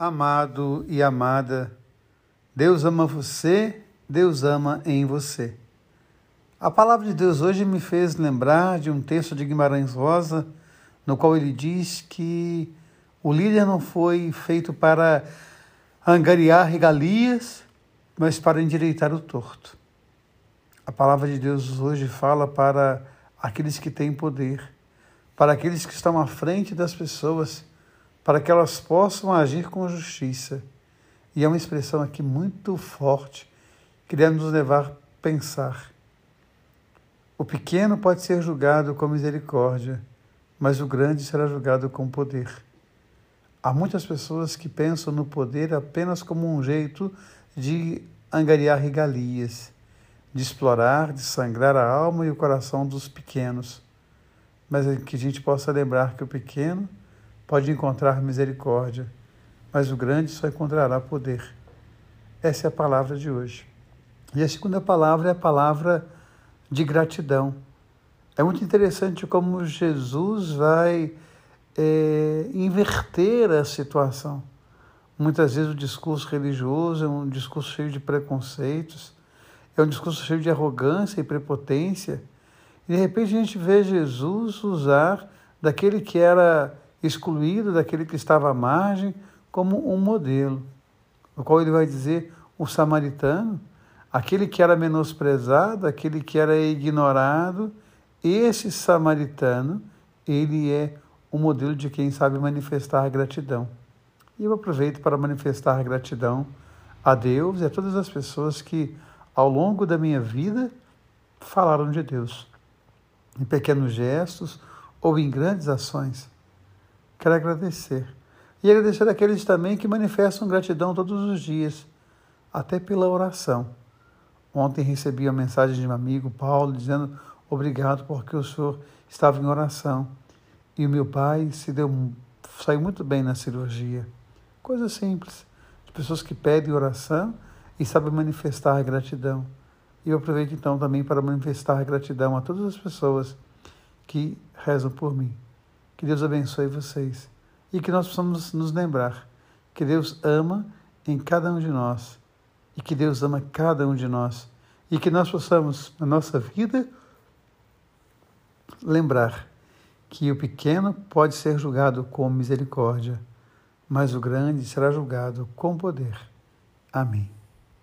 Amado e amada, Deus ama você, Deus ama em você. A palavra de Deus hoje me fez lembrar de um texto de Guimarães Rosa, no qual ele diz que o líder não foi feito para angariar regalias, mas para endireitar o torto. A palavra de Deus hoje fala para aqueles que têm poder, para aqueles que estão à frente das pessoas para que elas possam agir com justiça. E é uma expressão aqui muito forte que deve nos levar a pensar. O pequeno pode ser julgado com misericórdia, mas o grande será julgado com poder. Há muitas pessoas que pensam no poder apenas como um jeito de angariar regalias, de explorar, de sangrar a alma e o coração dos pequenos. Mas é que a gente possa lembrar que o pequeno pode encontrar misericórdia, mas o grande só encontrará poder. Essa é a palavra de hoje. E a segunda palavra é a palavra de gratidão. É muito interessante como Jesus vai é, inverter a situação. Muitas vezes o discurso religioso é um discurso cheio de preconceitos, é um discurso cheio de arrogância e prepotência. E de repente a gente vê Jesus usar daquele que era excluído daquele que estava à margem, como um modelo, no qual ele vai dizer o samaritano, aquele que era menosprezado, aquele que era ignorado, esse samaritano, ele é o modelo de quem sabe manifestar gratidão. E eu aproveito para manifestar gratidão a Deus e a todas as pessoas que, ao longo da minha vida, falaram de Deus, em pequenos gestos ou em grandes ações. Quero agradecer. E agradecer àqueles também que manifestam gratidão todos os dias, até pela oração. Ontem recebi a mensagem de um amigo, Paulo, dizendo obrigado porque o senhor estava em oração. E o meu pai se deu, saiu muito bem na cirurgia. Coisa simples. De pessoas que pedem oração e sabem manifestar gratidão. E eu aproveito então também para manifestar gratidão a todas as pessoas que rezam por mim. Que Deus abençoe vocês e que nós possamos nos lembrar que Deus ama em cada um de nós e que Deus ama cada um de nós e que nós possamos, na nossa vida, lembrar que o pequeno pode ser julgado com misericórdia, mas o grande será julgado com poder. Amém.